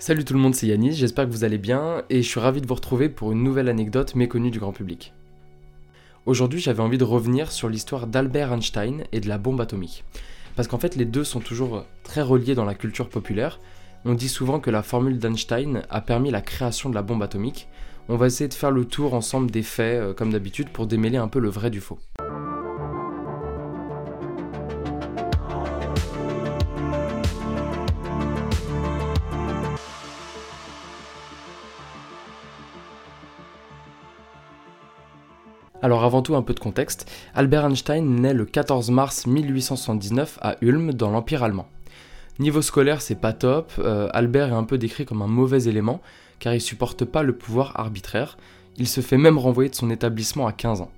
Salut tout le monde, c'est Yanis, j'espère que vous allez bien et je suis ravi de vous retrouver pour une nouvelle anecdote méconnue du grand public. Aujourd'hui, j'avais envie de revenir sur l'histoire d'Albert Einstein et de la bombe atomique. Parce qu'en fait, les deux sont toujours très reliés dans la culture populaire. On dit souvent que la formule d'Einstein a permis la création de la bombe atomique. On va essayer de faire le tour ensemble des faits, euh, comme d'habitude, pour démêler un peu le vrai du faux. Un peu de contexte, Albert Einstein naît le 14 mars 1879 à Ulm dans l'Empire allemand. Niveau scolaire c'est pas top, euh, Albert est un peu décrit comme un mauvais élément car il supporte pas le pouvoir arbitraire, il se fait même renvoyer de son établissement à 15 ans.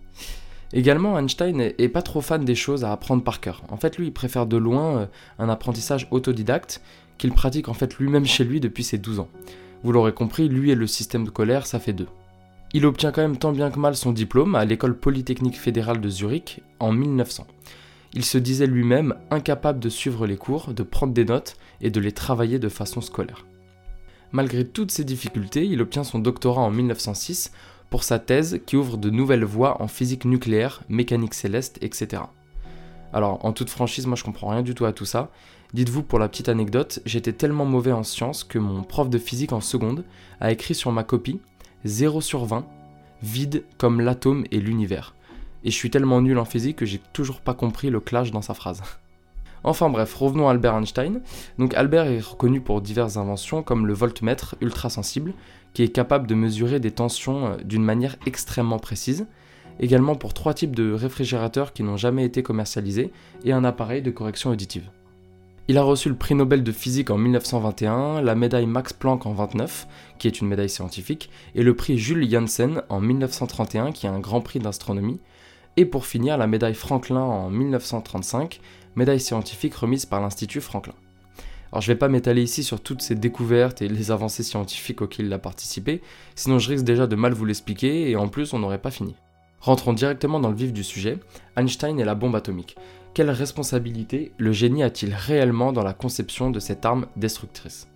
Également Einstein est, est pas trop fan des choses à apprendre par cœur. En fait lui il préfère de loin euh, un apprentissage autodidacte qu'il pratique en fait lui-même chez lui depuis ses 12 ans. Vous l'aurez compris, lui et le système de colère ça fait deux. Il obtient quand même tant bien que mal son diplôme à l'école polytechnique fédérale de Zurich en 1900. Il se disait lui-même incapable de suivre les cours, de prendre des notes et de les travailler de façon scolaire. Malgré toutes ces difficultés, il obtient son doctorat en 1906 pour sa thèse qui ouvre de nouvelles voies en physique nucléaire, mécanique céleste, etc. Alors, en toute franchise, moi je comprends rien du tout à tout ça. Dites-vous pour la petite anecdote, j'étais tellement mauvais en sciences que mon prof de physique en seconde a écrit sur ma copie 0 sur 20, vide comme l'atome et l'univers. Et je suis tellement nul en physique que j'ai toujours pas compris le clash dans sa phrase. Enfin bref, revenons à Albert Einstein. Donc Albert est reconnu pour diverses inventions comme le voltmètre ultra sensible, qui est capable de mesurer des tensions euh, d'une manière extrêmement précise. Également pour trois types de réfrigérateurs qui n'ont jamais été commercialisés et un appareil de correction auditive. Il a reçu le prix Nobel de physique en 1921, la médaille Max Planck en 29, qui est une médaille scientifique, et le prix Jules Janssen en 1931, qui est un grand prix d'astronomie, et pour finir la médaille Franklin en 1935, médaille scientifique remise par l'Institut Franklin. Alors je vais pas m'étaler ici sur toutes ces découvertes et les avancées scientifiques auxquelles il a participé, sinon je risque déjà de mal vous l'expliquer et en plus on n'aurait pas fini. Rentrons directement dans le vif du sujet, Einstein et la bombe atomique. Quelle responsabilité le génie a-t-il réellement dans la conception de cette arme destructrice?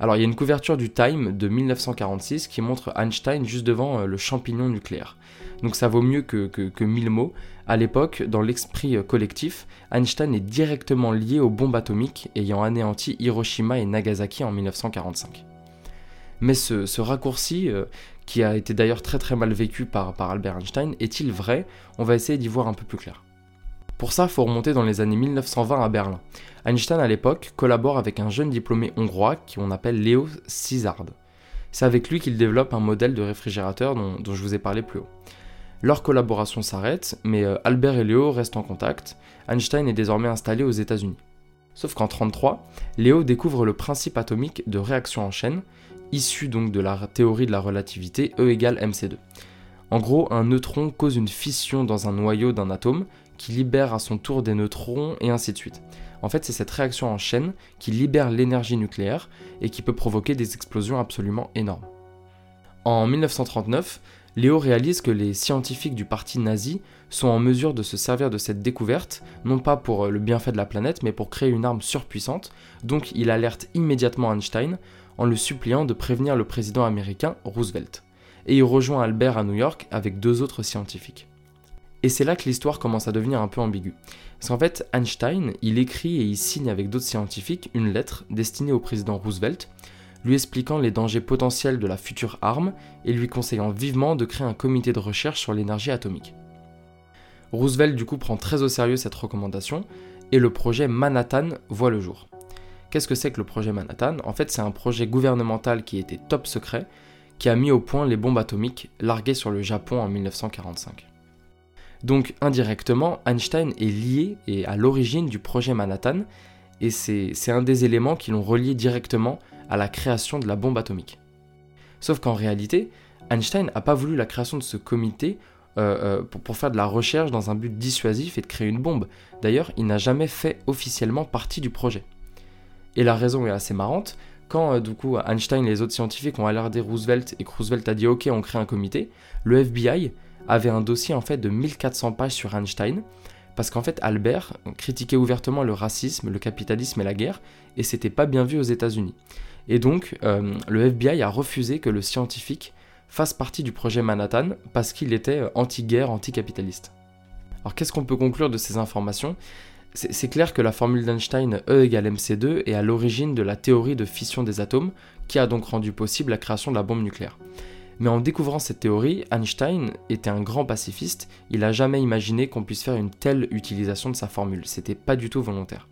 Alors il y a une couverture du Time de 1946 qui montre Einstein juste devant euh, le champignon nucléaire. Donc ça vaut mieux que, que, mille mots. À l'époque, dans l'esprit euh, collectif, Einstein est directement lié aux bombes atomiques ayant anéanti Hiroshima et Nagasaki en 1945. Mais ce, raccourci, euh, qui a été d'ailleurs très très mal vécu par Albert Einstein, est-il vrai? On va essayer d'y voir un peu plus clair. Pour ça, faut remonter dans les années 1920 à Berlin. Einstein, à l'époque, collabore avec un jeune diplômé hongrois qu'on appelle Léo Szilard. C'est avec lui qu'il développe un modèle de réfrigérateur dont, dont, je vous ai parlé plus haut. Leur collaboration s'arrête, mais euh, Albert et Léo restent en contact. Einstein est désormais installé aux États-Unis. Sauf qu'en 1933, Léo découvre le principe atomique de réaction en chaîne, issu donc de la théorie de la relativité E égale mc2. En gros, un neutron cause une fission dans un noyau d'un atome qui libère à son tour des neutrons et ainsi de suite. En fait, c'est cette réaction en chaîne qui libère l'énergie nucléaire et qui peut provoquer des explosions absolument énormes. En 1939, Léo réalise que les scientifiques du parti nazi sont en mesure de se servir de cette découverte, non pas pour le bienfait de la planète, mais pour créer une arme surpuissante, donc il alerte immédiatement Einstein en le suppliant de prévenir le président américain Roosevelt. Et il rejoint Albert à New York avec deux autres scientifiques. Et c'est là que l'histoire commence à devenir un peu ambiguë. Parce qu'en fait, Einstein, il écrit et il signe avec d'autres scientifiques une lettre destinée au président Roosevelt, lui expliquant les dangers potentiels de la future arme et lui conseillant vivement de créer un comité de recherche sur l'énergie atomique. Roosevelt du coup prend très au sérieux cette recommandation et le projet Manhattan voit le jour. Qu'est-ce que c'est que le projet Manhattan? En fait, c'est un projet gouvernemental qui était top secret, qui a mis au point les bombes atomiques larguées sur le Japon en 1945. Donc indirectement, Einstein est lié et à l'origine du projet Manhattan, et c'est un des éléments qui l'ont relié directement à la création de la bombe atomique. Sauf qu'en réalité, Einstein n'a pas voulu la création de ce comité euh, euh, pour, faire de la recherche dans un but dissuasif et de créer une bombe. D'ailleurs, il n'a jamais fait officiellement partie du projet. Et la raison est assez marrante. Quand euh, du coup Einstein et les autres scientifiques ont alerté Roosevelt et que Roosevelt a dit ok on crée un comité, le FBI avait un dossier en fait de 1400 pages sur Einstein parce qu'en fait Albert critiquait ouvertement le racisme, le capitalisme et la guerre et c'était pas bien vu aux États-Unis. Et donc euh, le FBI a refusé que le scientifique fasse partie du projet Manhattan parce qu'il était euh, anti-guerre, anti-capitaliste. Alors qu'est-ce qu'on peut conclure de ces informations? C'est clair que la formule d'Einstein E égale mc2 est à l'origine de la théorie de fission des atomes, qui a donc rendu possible la création de la bombe nucléaire. Mais en découvrant cette théorie, Einstein était un grand pacifiste, il n'a jamais imaginé qu'on puisse faire une telle utilisation de sa formule, c'était pas du tout volontaire.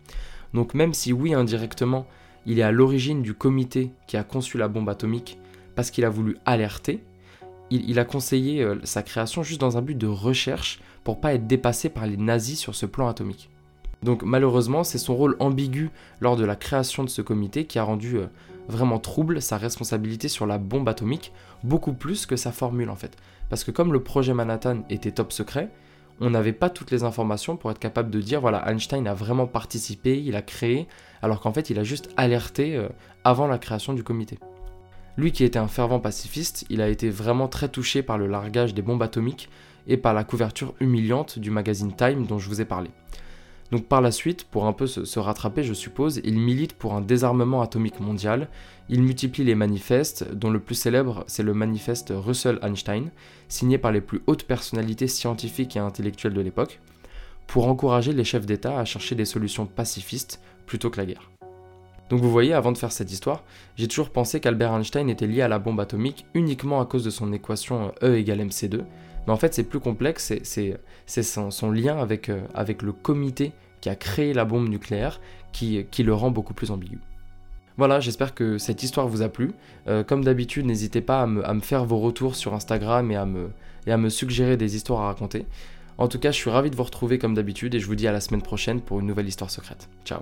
Donc même si oui indirectement, il est à l'origine du comité qui a conçu la bombe atomique parce qu'il a voulu alerter, il, a conseillé euh, sa création juste dans un but de recherche pour pas être dépassé par les nazis sur ce plan atomique. Donc malheureusement, c'est son rôle ambigu lors de la création de ce comité qui a rendu euh, vraiment trouble sa responsabilité sur la bombe atomique, beaucoup plus que sa formule en fait. Parce que comme le projet Manhattan était top secret, on n'avait pas toutes les informations pour être capable de dire voilà, Einstein a vraiment participé, il a créé, alors qu'en fait il a juste alerté euh, avant la création du comité. Lui qui était un fervent pacifiste, il a été vraiment très touché par le largage des bombes atomiques et par la couverture humiliante du magazine Time dont je vous ai parlé. Donc par la suite, pour un peu se, rattraper, je suppose, il milite pour un désarmement atomique mondial, il multiplie les manifestes, dont le plus célèbre c'est le manifeste Russell-Einstein, signé par les plus hautes personnalités scientifiques et intellectuelles de l'époque, pour encourager les chefs d'État à chercher des solutions pacifistes plutôt que la guerre. Donc vous voyez, avant de faire cette histoire, j'ai toujours pensé qu'Albert Einstein était lié à la bombe atomique uniquement à cause de son équation E égale mc2, mais en fait, c'est plus complexe, c'est son, lien avec, euh, avec le comité qui a créé la bombe nucléaire qui, le rend beaucoup plus ambigu. Voilà, j'espère que cette histoire vous a plu. Euh, comme d'habitude, n'hésitez pas à me, faire vos retours sur Instagram et à me suggérer des histoires à raconter. En tout cas, je suis ravi de vous retrouver comme d'habitude et je vous dis à la semaine prochaine pour une nouvelle histoire secrète. Ciao